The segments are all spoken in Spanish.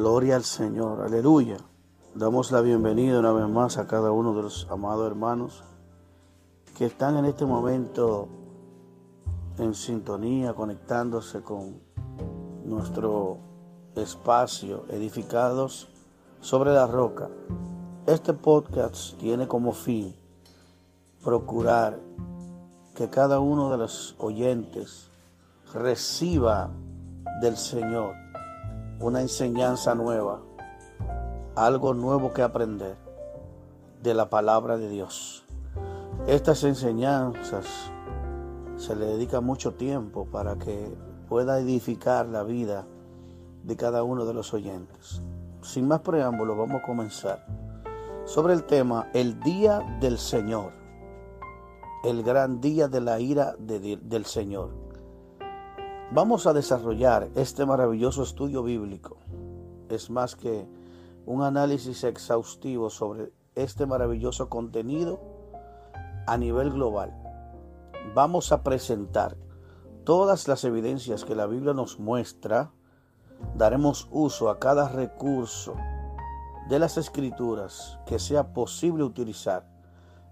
Gloria al Señor, aleluya. Damos la bienvenida una vez más a cada uno de los amados hermanos que están en este momento en sintonía, conectándose con nuestro espacio, edificados sobre la roca. Este podcast tiene como fin procurar que cada uno de los oyentes reciba del Señor una enseñanza nueva, algo nuevo que aprender de la palabra de Dios. Estas enseñanzas se le dedica mucho tiempo para que pueda edificar la vida de cada uno de los oyentes. Sin más preámbulos, vamos a comenzar sobre el tema el día del Señor, el gran día de la ira del Señor. Vamos a desarrollar este maravilloso estudio bíblico. Es más que un análisis exhaustivo sobre este maravilloso contenido a nivel global. Vamos a presentar todas las evidencias que la Biblia nos muestra. Daremos uso a cada recurso de las escrituras que sea posible utilizar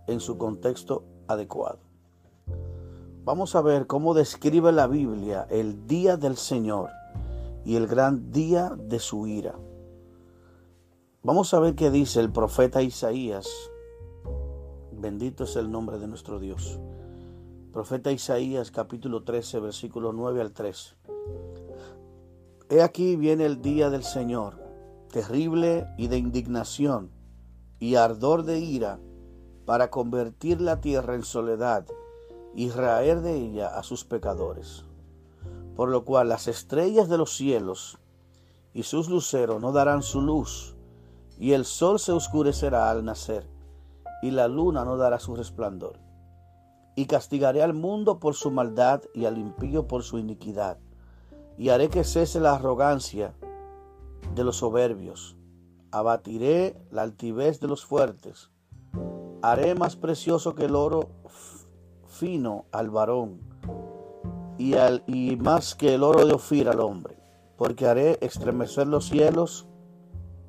en su contexto adecuado. Vamos a ver cómo describe la Biblia el día del Señor y el gran día de su ira. Vamos a ver qué dice el profeta Isaías. Bendito es el nombre de nuestro Dios. Profeta Isaías capítulo 13 versículo 9 al 13. He aquí viene el día del Señor, terrible y de indignación y ardor de ira, para convertir la tierra en soledad y raer de ella a sus pecadores. Por lo cual las estrellas de los cielos y sus luceros no darán su luz, y el sol se oscurecerá al nacer, y la luna no dará su resplandor. Y castigaré al mundo por su maldad y al impío por su iniquidad, y haré que cese la arrogancia de los soberbios. Abatiré la altivez de los fuertes. Haré más precioso que el oro fino al varón y, al, y más que el oro de Ofir al hombre, porque haré estremecer los cielos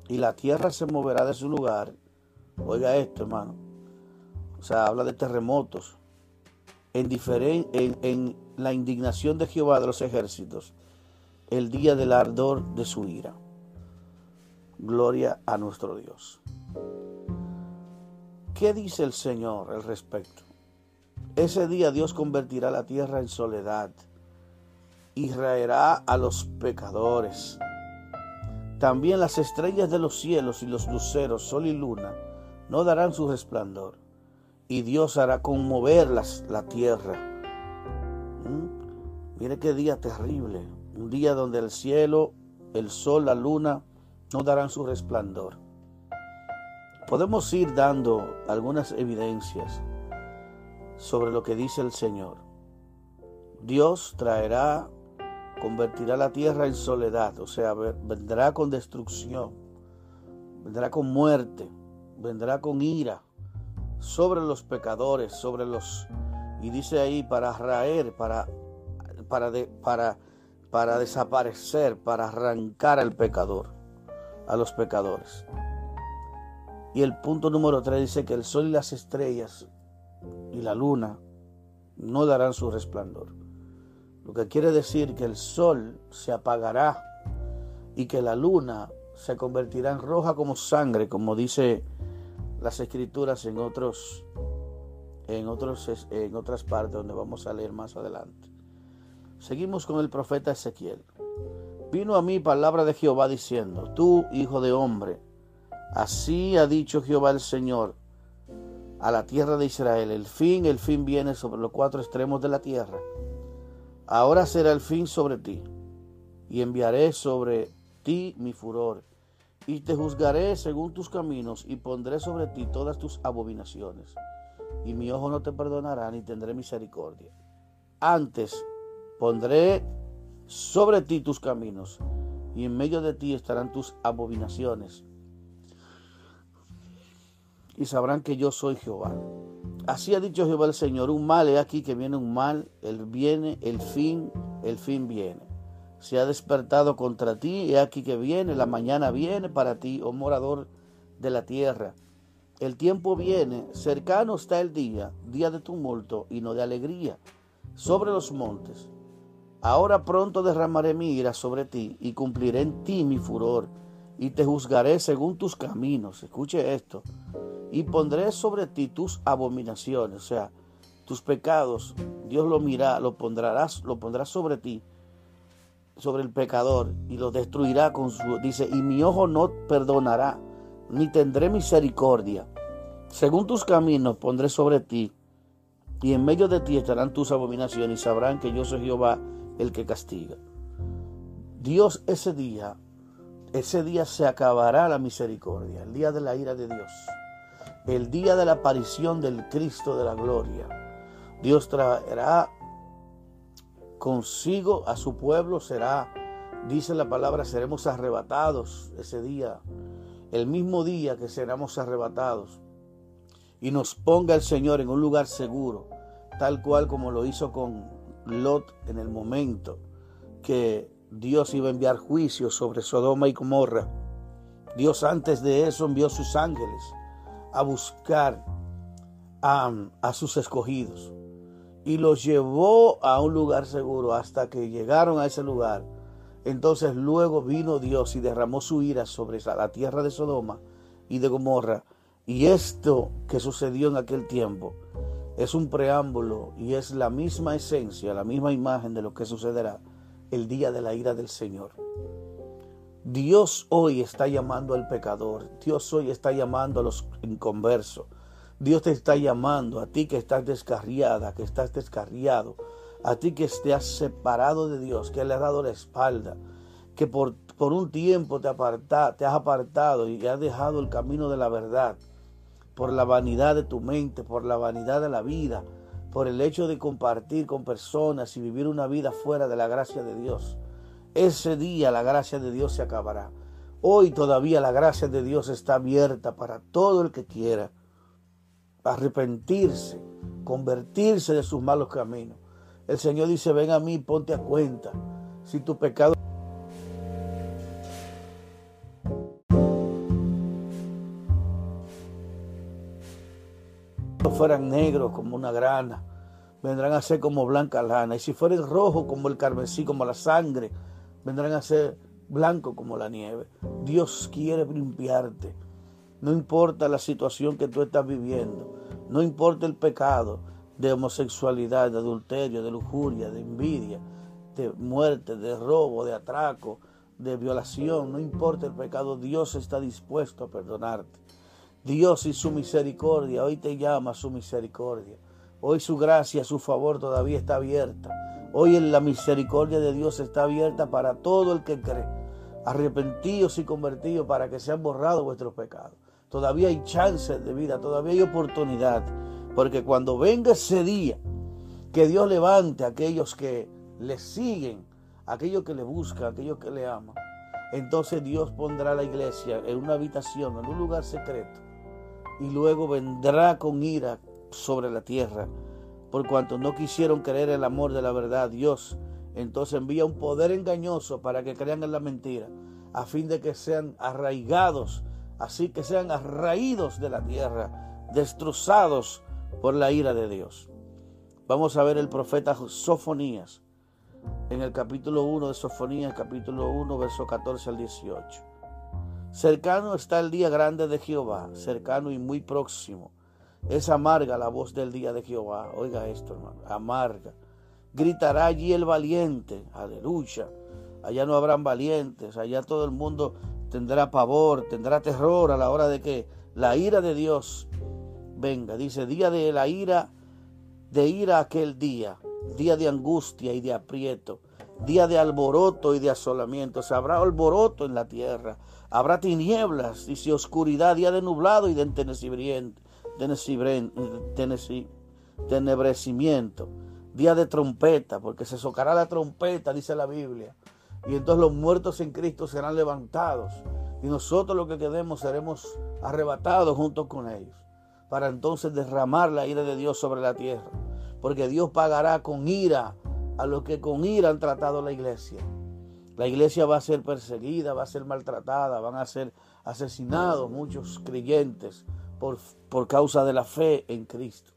y la tierra se moverá de su lugar. Oiga esto, hermano. O sea, habla de terremotos. En, en, en la indignación de Jehová de los ejércitos, el día del ardor de su ira. Gloria a nuestro Dios. ¿Qué dice el Señor al respecto? Ese día Dios convertirá la tierra en soledad y raerá a los pecadores. También las estrellas de los cielos y los luceros, sol y luna, no darán su resplandor. Y Dios hará conmover la tierra. ¿Mm? Mire qué día terrible. Un día donde el cielo, el sol, la luna no darán su resplandor. Podemos ir dando algunas evidencias sobre lo que dice el Señor. Dios traerá, convertirá la tierra en soledad, o sea, vendrá con destrucción, vendrá con muerte, vendrá con ira sobre los pecadores, sobre los, y dice ahí, para raer, para, para, para, para desaparecer, para arrancar al pecador, a los pecadores. Y el punto número 3 dice que el sol y las estrellas y la luna no darán su resplandor. Lo que quiere decir que el sol se apagará y que la luna se convertirá en roja como sangre, como dice las escrituras en otros en otros en otras partes donde vamos a leer más adelante. Seguimos con el profeta Ezequiel. Vino a mí palabra de Jehová diciendo: Tú, hijo de hombre, así ha dicho Jehová el Señor a la tierra de Israel. El fin, el fin viene sobre los cuatro extremos de la tierra. Ahora será el fin sobre ti, y enviaré sobre ti mi furor, y te juzgaré según tus caminos, y pondré sobre ti todas tus abominaciones. Y mi ojo no te perdonará, ni tendré misericordia. Antes pondré sobre ti tus caminos, y en medio de ti estarán tus abominaciones y sabrán que yo soy Jehová. Así ha dicho Jehová el Señor, un mal, he aquí que viene un mal, el viene, el fin, el fin viene. se ha despertado contra ti, y aquí que viene, la mañana viene para ti, oh morador de la tierra. El tiempo viene, cercano está el día, día de tumulto y no de alegría, sobre los montes. Ahora pronto derramaré mi ira sobre ti y cumpliré en ti mi furor y te juzgaré según tus caminos. Escuche esto. Y pondré sobre ti tus abominaciones, o sea, tus pecados. Dios lo mira, lo pondrás, lo pondrá sobre ti, sobre el pecador y lo destruirá con su dice, y mi ojo no perdonará, ni tendré misericordia. Según tus caminos pondré sobre ti, y en medio de ti estarán tus abominaciones y sabrán que yo soy Jehová el que castiga. Dios ese día ese día se acabará la misericordia, el día de la ira de Dios, el día de la aparición del Cristo de la gloria. Dios traerá consigo a su pueblo, será, dice la palabra, seremos arrebatados ese día, el mismo día que seremos arrebatados, y nos ponga el Señor en un lugar seguro, tal cual como lo hizo con Lot en el momento que Dios iba a enviar juicio sobre Sodoma y Gomorra. Dios antes de eso envió sus ángeles a buscar a, a, sus escogidos y los llevó a un lugar seguro hasta que llegaron a ese lugar. Entonces luego vino Dios y derramó su ira sobre la tierra de Sodoma y de Gomorra. Y esto que sucedió en aquel tiempo es un preámbulo y es la misma esencia, la misma imagen de lo que sucederá el día de la ira del Señor. Dios hoy está llamando al pecador, Dios hoy está llamando a los inconversos, Dios te está llamando a ti que estás descarriada, que estás descarriado, a ti que te has separado de Dios, que le has dado la espalda, que por, por un tiempo te, aparta, te has apartado y has dejado el camino de la verdad, por la vanidad de tu mente, por la vanidad de la vida, por el hecho de compartir con personas y vivir una vida fuera de la gracia de Dios. Ese día la gracia de Dios se acabará. Hoy todavía la gracia de Dios está abierta para todo el que quiera arrepentirse, convertirse de sus malos caminos. El Señor dice, ven a mí, ponte a cuenta. Si tu pecado fueran negros como una grana, vendrán a ser como blanca lana. Y si fueran rojos como el carmesí, como la sangre, vendrán a ser blancos como la nieve. Dios quiere limpiarte. No importa la situación que tú estás viviendo, no importa el pecado de homosexualidad, de adulterio, de lujuria, de envidia, de muerte, de robo, de atraco, de violación, no importa el pecado, Dios está dispuesto a perdonarte. Dios y su misericordia, hoy te llama su misericordia. Hoy su gracia, su favor todavía está abierta. Hoy en la misericordia de Dios está abierta para todo el que cree. Arrepentidos y convertidos para que sean borrados vuestros pecados. Todavía hay chances de vida, todavía hay oportunidad. Porque cuando venga ese día, que Dios levante a aquellos que le siguen, aquellos que le buscan, aquellos que le aman, entonces Dios pondrá la iglesia en una habitación, en un lugar secreto y luego vendrá con ira sobre la tierra, por cuanto no quisieron creer el amor de la verdad. Dios entonces envía un poder engañoso para que crean en la mentira, a fin de que sean arraigados, así que sean arraídos de la tierra, destrozados por la ira de Dios. Vamos a ver el profeta Sofonías en el capítulo 1 de Sofonías, capítulo 1, verso 14 al 18. Cercano está el día grande de Jehová, cercano y muy próximo. Es amarga la voz del día de Jehová. Oiga esto, hermano, amarga. Gritará allí el valiente, aleluya. Allá no habrán valientes, allá todo el mundo tendrá pavor, tendrá terror a la hora de que la ira de Dios venga. Dice, día de la ira, de ira aquel día, día de angustia y de aprieto, día de alboroto y de asolamiento. Se habrá alboroto en la tierra, Habrá tinieblas, dice oscuridad, día de nublado y de tenebrecimiento, día de trompeta, porque se socará la trompeta, dice la Biblia. Y entonces los muertos en Cristo serán levantados. Y nosotros los que quedemos seremos arrebatados junto con ellos. Para entonces derramar la ira de Dios sobre la tierra. Porque Dios pagará con ira a los que con ira han tratado la iglesia. La iglesia va a ser perseguida, va a ser maltratada, van a ser asesinados muchos creyentes por, por causa de la fe en Cristo.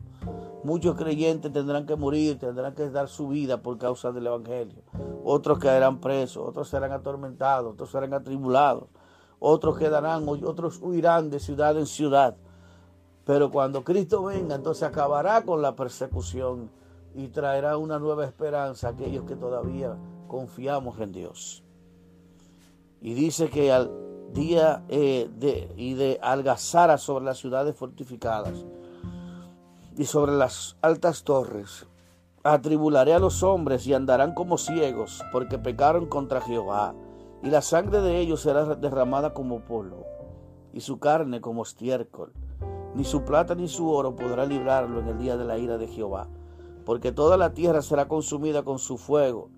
Muchos creyentes tendrán que morir, tendrán que dar su vida por causa del Evangelio. Otros caerán presos, otros serán atormentados, otros serán atribulados, otros quedarán, otros huirán de ciudad en ciudad. Pero cuando Cristo venga, entonces acabará con la persecución y traerá una nueva esperanza a aquellos que todavía confiamos en Dios. Y dice que al día eh, de, y de algazara sobre las ciudades fortificadas y sobre las altas torres, atribularé a los hombres y andarán como ciegos, porque pecaron contra Jehová, y la sangre de ellos será derramada como polvo, y su carne como estiércol. Ni su plata ni su oro podrá librarlo en el día de la ira de Jehová, porque toda la tierra será consumida con su fuego,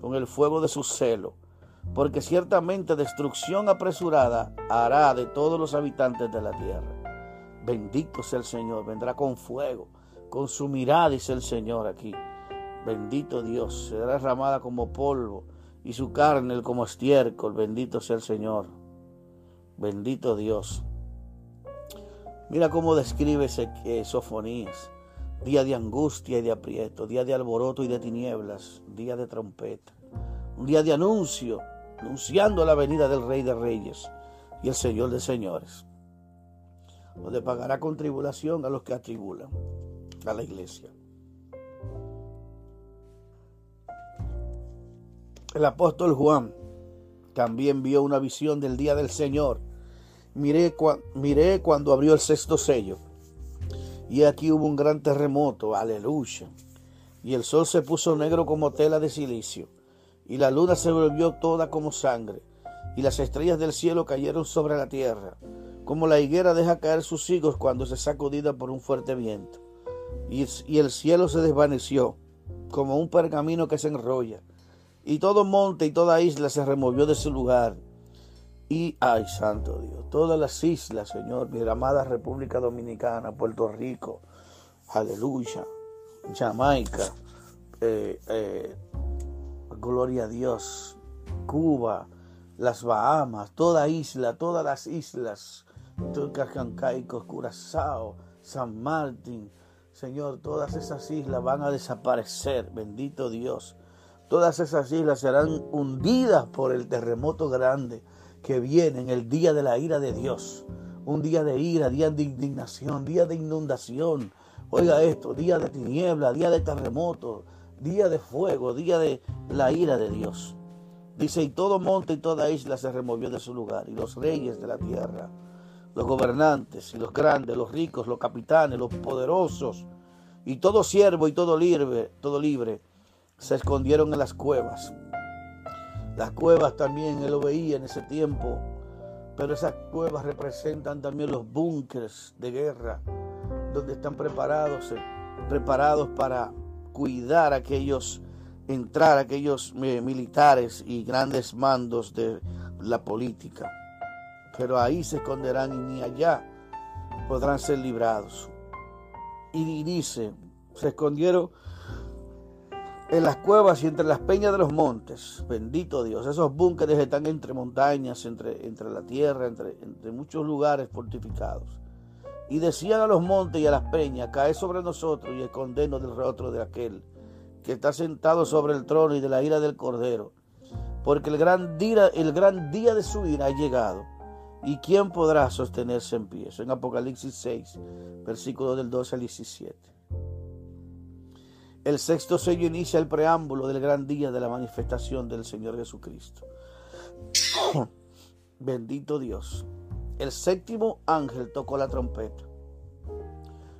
con el fuego de su celo, porque ciertamente destrucción apresurada hará de todos los habitantes de la tierra. Bendito sea el Señor, vendrá con fuego, consumirá, dice el Señor aquí. Bendito Dios, será derramada como polvo y su carne como estiércol. Bendito sea el Señor. Bendito Dios. Mira cómo describe Sofonías día de angustia y de aprieto, día de alboroto y de tinieblas, día de trompeta, un día de anuncio, anunciando la venida del Rey de Reyes y el Señor de Señores, donde pagará con tribulación a los que atribulan a la iglesia. El apóstol Juan también vio una visión del día del Señor. Miré, miré cuando abrió el sexto sello y aquí hubo un gran terremoto, aleluya. Y el sol se puso negro como tela de silicio, y la luna se volvió toda como sangre, y las estrellas del cielo cayeron sobre la tierra, como la higuera deja caer sus higos cuando se sacudida por un fuerte viento. Y, el cielo se desvaneció, como un pergamino que se enrolla, y todo monte y toda isla se removió de su lugar, y, ay, santo Dios, todas las islas, Señor, mi amada República Dominicana, Puerto Rico, aleluya, Jamaica, eh, eh, gloria a Dios, Cuba, las Bahamas, toda isla, todas las islas, Cacancaico, Curazao, San Martín, Señor, todas esas islas van a desaparecer, bendito Dios. Todas esas islas serán hundidas por el terremoto grande que viene en el día de la ira de Dios. Un día de ira, día de indignación, día de inundación. Oiga esto, día de tiniebla, día de terremoto, día de fuego, día de la ira de Dios. Dice, y todo monte y toda isla se removió de su lugar, y los reyes de la tierra, los gobernantes y los grandes, los ricos, los capitanes, los poderosos, y todo siervo y todo libre, todo libre, se escondieron en las cuevas las cuevas también él lo veía en ese tiempo, pero esas cuevas representan también los búnkers de guerra, donde están preparados, eh, preparados para cuidar a aquellos, entrar aquellos eh, militares y grandes mandos de la política. Pero ahí se esconderán y ni allá podrán ser librados. Y dice, se escondieron en las cuevas y entre las peñas de los montes. Bendito Dios. Esos búnkeres están entre montañas, entre, entre la tierra, entre, entre muchos lugares fortificados. Y decían a los montes y a las peñas, cae sobre nosotros y escondernos del rostro de aquel que está sentado sobre el trono y de la ira del cordero. Porque el gran día, el gran día de su ira ha llegado. ¿Y quién podrá sostenerse en pie? En Apocalipsis 6, versículos del 12 al 17. El sexto sello inicia el preámbulo del gran día de la manifestación del Señor Jesucristo. Bendito Dios. El séptimo ángel tocó la trompeta.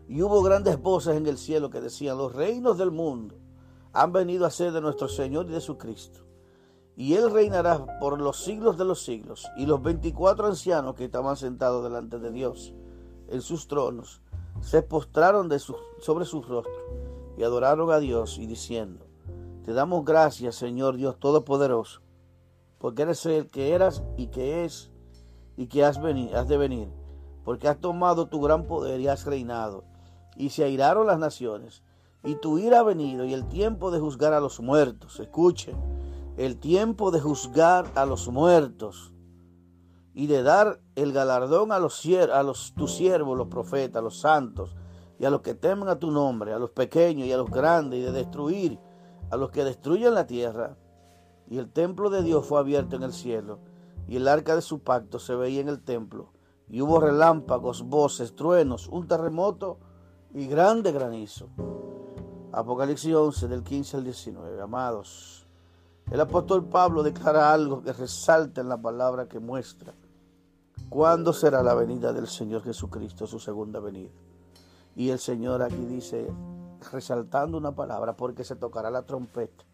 Y hubo grandes voces en el cielo que decían, los reinos del mundo han venido a ser de nuestro Señor y de su Cristo. Y Él reinará por los siglos de los siglos. Y los veinticuatro ancianos que estaban sentados delante de Dios en sus tronos se postraron sobre sus rostros y adoraron a Dios y diciendo, Te damos gracias, Señor Dios Todopoderoso, porque eres el que eras y que es y que has, venido, has de venir, porque has tomado tu gran poder y has reinado, y se airaron las naciones, y tu ira ha venido y el tiempo de juzgar a los muertos. Escuche, el tiempo de juzgar a los muertos y de dar el galardón a los, a los tus siervos, los profetas, los santos, y a los que temen a tu nombre, a los pequeños y a los grandes, y de destruir a los que destruyen la tierra. Y el templo de Dios fue abierto en el cielo, y el arca de su pacto se veía en el templo, y hubo relámpagos, voces, truenos, un terremoto y grande granizo. Apocalipsis 11 del 15 al 19. Amados, el apóstol Pablo declara algo que resalta en la palabra que muestra cuándo será la venida del Señor Jesucristo, su segunda venida. Y el Señor aquí dice, resaltando una palabra, porque se tocará la trompeta.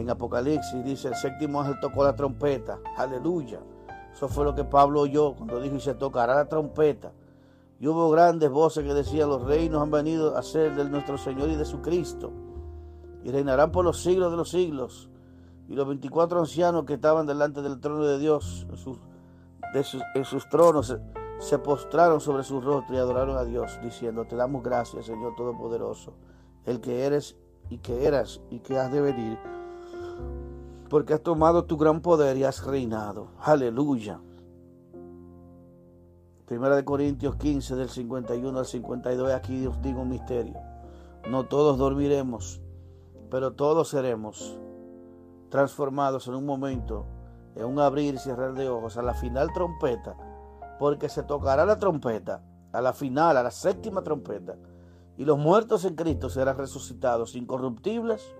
En Apocalipsis dice, el séptimo ángel tocó la trompeta. Aleluya. Eso fue lo que Pablo oyó cuando dijo, y se tocará la trompeta. Y hubo grandes voces que decían, los reinos han venido a ser de nuestro Señor y de su Cristo. Y reinarán por los siglos de los siglos. Y los 24 ancianos que estaban delante del trono de Dios, en sus, sus tronos, se, postraron sobre su rostro y adoraron a Dios, diciendo, te damos gracias, Señor Todopoderoso, el que eres y que eras y que has de venir, porque has tomado tu gran poder y has reinado. Aleluya. Primera de Corintios 15 del 51 al 52, aquí os digo un misterio. No todos dormiremos, pero todos seremos transformados en un momento, en un abrir y cerrar de ojos, a la final trompeta, porque se tocará la trompeta, a la final, a la séptima trompeta, y los muertos en Cristo serán resucitados incorruptibles,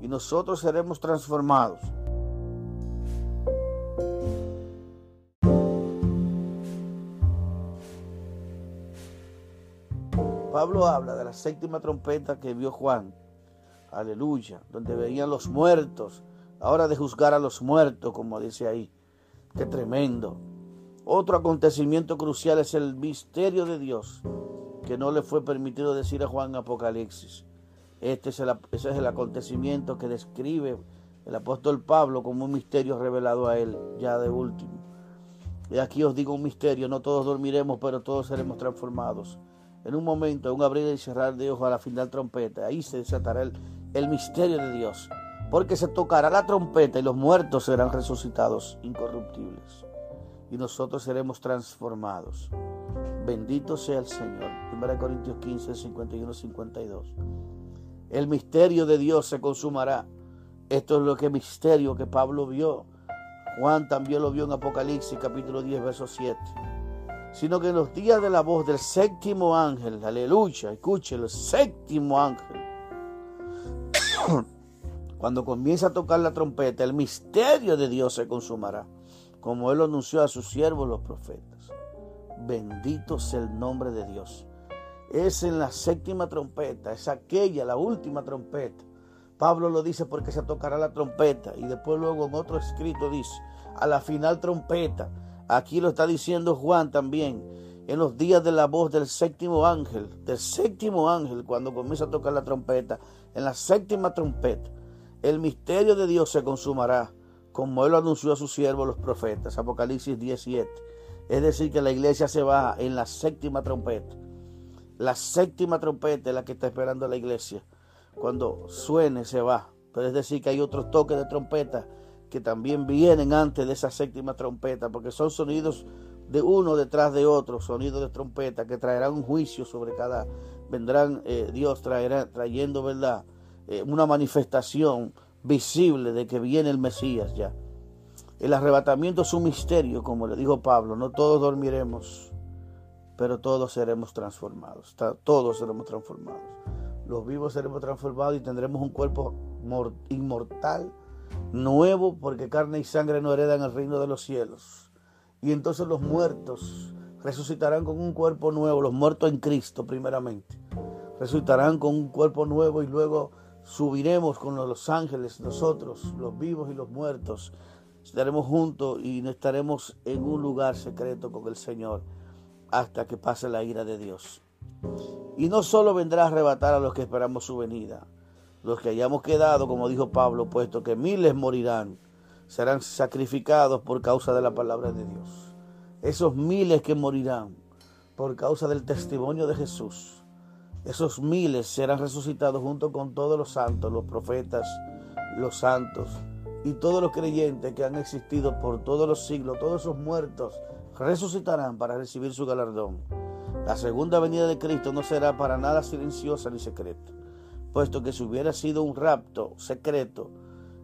y nosotros seremos transformados Pablo habla de la séptima trompeta que vio Juan. Aleluya. Donde veían los muertos. Ahora de juzgar a los muertos, como dice ahí. Qué tremendo. Otro acontecimiento crucial es el misterio de Dios, que no le fue permitido decir a Juan Apocalipsis. Este es el, ese es el acontecimiento que describe el apóstol Pablo como un misterio revelado a él, ya de último. Y aquí os digo un misterio, no todos dormiremos, pero todos seremos transformados en un momento, en un abrir y cerrar de ojos a la final trompeta. Ahí se desatará el, el misterio de Dios. Porque se tocará la trompeta y los muertos serán resucitados incorruptibles. Y nosotros seremos transformados. Bendito sea el Señor. 1 Corintios 15, 51, 52. El misterio de Dios se consumará. Esto es lo que misterio que Pablo vio. Juan también lo vio en Apocalipsis capítulo 10, verso 7 sino que en los días de la voz del séptimo ángel, aleluya, escuche, el séptimo ángel, cuando comienza a tocar la trompeta, el misterio de Dios se consumará, como él anunció a sus siervos los profetas. Bendito sea el nombre de Dios. Es en la séptima trompeta, es aquella, la última trompeta. Pablo lo dice porque se tocará la trompeta y después luego en otro escrito dice, a la final trompeta Aquí lo está diciendo Juan también. En los días de la voz del séptimo ángel, del séptimo ángel, cuando comienza a tocar la trompeta, en la séptima trompeta, el misterio de Dios se consumará, como él lo anunció a sus siervos los profetas. Apocalipsis 17. Es decir, que la iglesia se va en la séptima trompeta. La séptima trompeta es la que está esperando la iglesia. Cuando suene, se va. Pero es decir, que hay otros toques de trompeta que también vienen antes de esa séptima trompeta, porque son sonidos de uno detrás de otro, sonidos de trompeta que traerán un juicio sobre cada, vendrán, eh, Dios traerá, trayendo, ¿verdad? Eh, una manifestación visible de que viene el Mesías ya. El arrebatamiento es un misterio, como le dijo Pablo, no todos dormiremos, pero todos seremos transformados, todos seremos transformados. Los vivos seremos transformados y tendremos un cuerpo inmortal nuevo porque carne y sangre no heredan el reino de los cielos. Y entonces los muertos resucitarán con un cuerpo nuevo, los muertos en Cristo primeramente. Resucitarán con un cuerpo nuevo y luego subiremos con los ángeles, nosotros, los vivos y los muertos. Estaremos juntos y estaremos en un lugar secreto con el Señor hasta que pase la ira de Dios. Y no solo vendrá a arrebatar a los que esperamos su venida, los que hayamos quedado, como dijo Pablo, puesto que miles morirán, serán sacrificados por causa de la palabra de Dios. Esos miles que morirán por causa del testimonio de Jesús, esos miles serán resucitados junto con todos los santos, los profetas, los santos y todos los creyentes que han existido por todos los siglos, todos esos muertos, resucitarán para recibir su galardón. La segunda venida de Cristo no será para nada silenciosa ni secreta, puesto que si hubiera sido un rapto secreto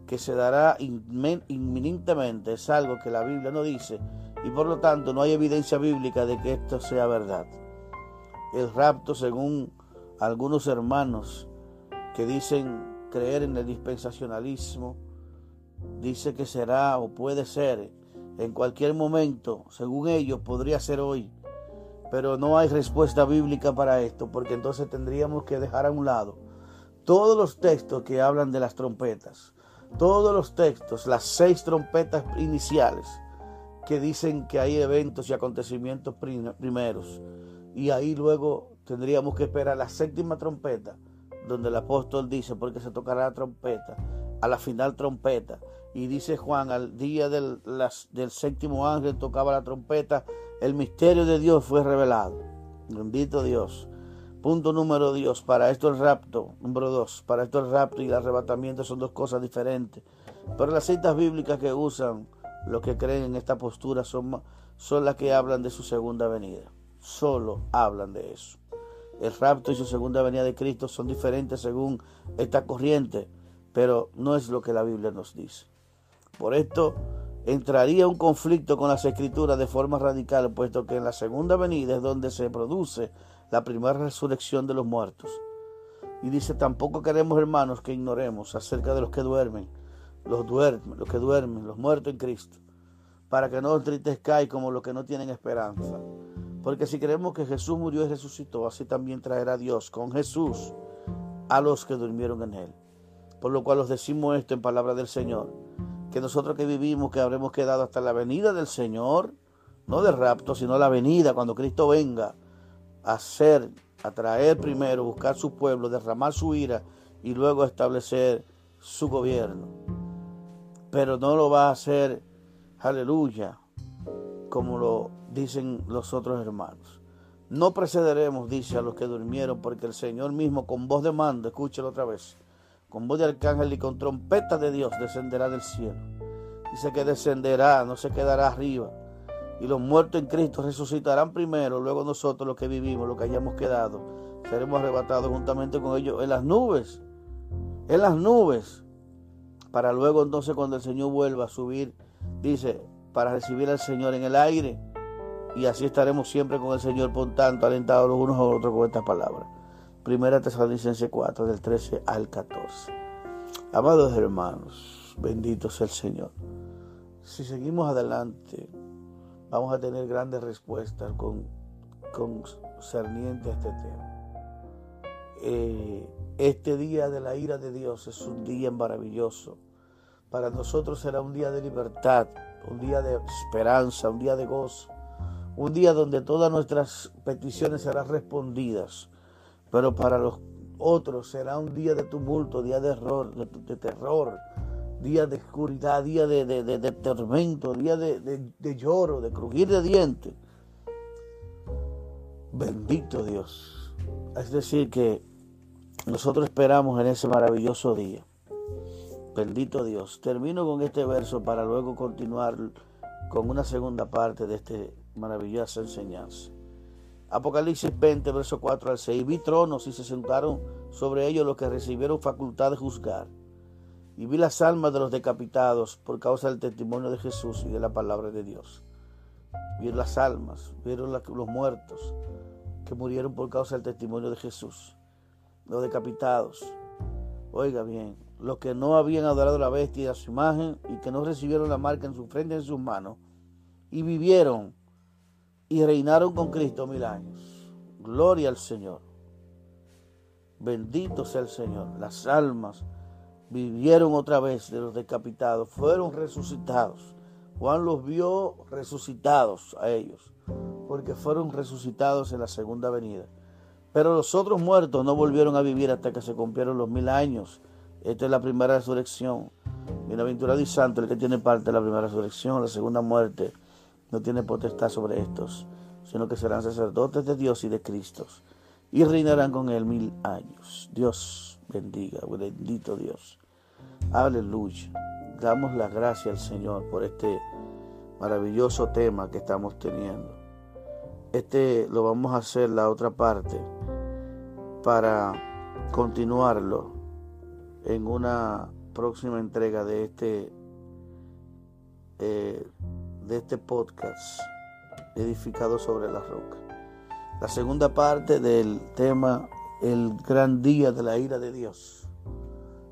que se dará inminentemente, es algo que la Biblia no dice, y por lo tanto no hay evidencia bíblica de que esto sea verdad. El rapto, según algunos hermanos que dicen creer en el dispensacionalismo, dice que será o puede ser en cualquier momento, según ellos podría ser hoy, pero no hay respuesta bíblica para esto, porque entonces tendríamos que dejar a un lado todos los textos que hablan de las trompetas, todos los textos, las seis trompetas iniciales, que dicen que hay eventos y acontecimientos primeros, y ahí luego tendríamos que esperar la séptima trompeta, donde el apóstol dice, porque se tocará la trompeta, a la final trompeta. Y dice Juan, al día del, del séptimo ángel tocaba la trompeta, el misterio de Dios fue revelado. Bendito Dios. Punto número Dios, para esto el rapto, número dos, para esto el rapto y el arrebatamiento son dos cosas diferentes. Pero las citas bíblicas que usan los que creen en esta postura son, son las que hablan de su segunda venida. Solo hablan de eso. El rapto y su segunda venida de Cristo son diferentes según esta corriente pero no es lo que la Biblia nos dice. Por esto entraría un conflicto con las escrituras de forma radical, puesto que en la segunda venida es donde se produce la primera resurrección de los muertos. Y dice, tampoco queremos, hermanos, que ignoremos acerca de los que duermen, los los que duermen, los muertos en Cristo, para que no entristezcáis como los que no tienen esperanza. Porque si creemos que Jesús murió y resucitó, así también traerá Dios con Jesús a los que durmieron en él. Por lo cual os decimos esto en palabra del Señor, que nosotros que vivimos, que habremos quedado hasta la venida del Señor, no de rapto, sino la venida, cuando Cristo venga a hacer, a traer primero, buscar su pueblo, derramar su ira y luego establecer su gobierno. Pero no lo va a hacer, aleluya, como lo dicen los otros hermanos. No precederemos, dice a los que durmieron, porque el Señor mismo con voz de mando, escúchelo otra vez, con voz de arcángel y con trompeta de Dios descenderá del cielo. Dice que descenderá, no se quedará arriba. Y los muertos en Cristo resucitarán primero, luego nosotros los que vivimos, los que hayamos quedado, seremos arrebatados juntamente con ellos en las nubes, en las nubes, para luego entonces cuando el Señor vuelva a subir, dice, para recibir al Señor en el aire, y así estaremos siempre con el Señor, por tanto, alentados los unos a los otros con estas palabras. Primera Tesalonicense 4, del 13 al 14. Amados hermanos, bendito sea el Señor. Si seguimos adelante, vamos a tener grandes respuestas con, con cerniente a este tema. Eh, este día de la ira de Dios es un día maravilloso. Para nosotros será un día de libertad, un día de esperanza, un día de gozo, un día donde todas nuestras peticiones serán respondidas pero para los otros será un día de tumulto, día de error, de, terror, día de oscuridad, día de, tormento, día de, lloro, de crujir de dientes. Bendito Dios. Es decir, que nosotros esperamos en ese maravilloso día. Bendito Dios. Termino con este verso para luego continuar con una segunda parte de esta maravillosa enseñanza. Apocalipsis 20, verso 4 al 6. Vi tronos y se sentaron sobre ellos los que recibieron facultad de juzgar. Y vi las almas de los decapitados por causa del testimonio de Jesús y de la palabra de Dios. Vi las almas, vieron los muertos que murieron por causa del testimonio de Jesús. Los decapitados. Oiga bien, los que no habían adorado la bestia y a su imagen y que no recibieron la marca en su frente y en sus manos y vivieron y reinaron con Cristo mil años. Gloria al Señor. Bendito sea el Señor. Las almas vivieron otra vez de los decapitados, fueron resucitados. Juan los vio resucitados a ellos, porque fueron resucitados en la segunda venida. Pero los otros muertos no volvieron a vivir hasta que se cumplieron los mil años. Esta es la primera resurrección. Bienaventurado y santo el que tiene parte de la primera resurrección, la segunda muerte no tiene potestad sobre estos, sino que serán sacerdotes de Dios y de Cristo, y reinarán con él mil años. Dios bendiga, bendito Dios. Aleluya. Damos la gracia al Señor por este maravilloso tema que estamos teniendo. Este lo vamos a hacer la otra parte para continuarlo en una próxima entrega de este eh, de este podcast edificado sobre la roca. La segunda parte del tema El gran día de la ira de Dios.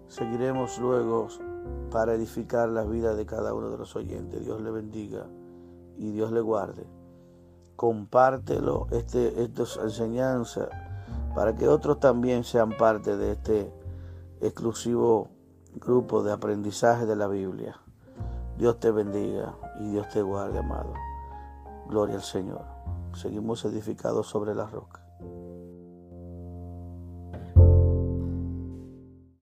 Seguiremos luego para edificar la vida de cada uno de los oyentes. Dios le bendiga y Dios le guarde. Compártelo, este, estas enseñanzas, para que otros también sean parte de este exclusivo grupo de aprendizaje de la Biblia. Dios te bendiga y Dios te guarde, amado. Gloria al Señor. Seguimos edificados sobre la roca.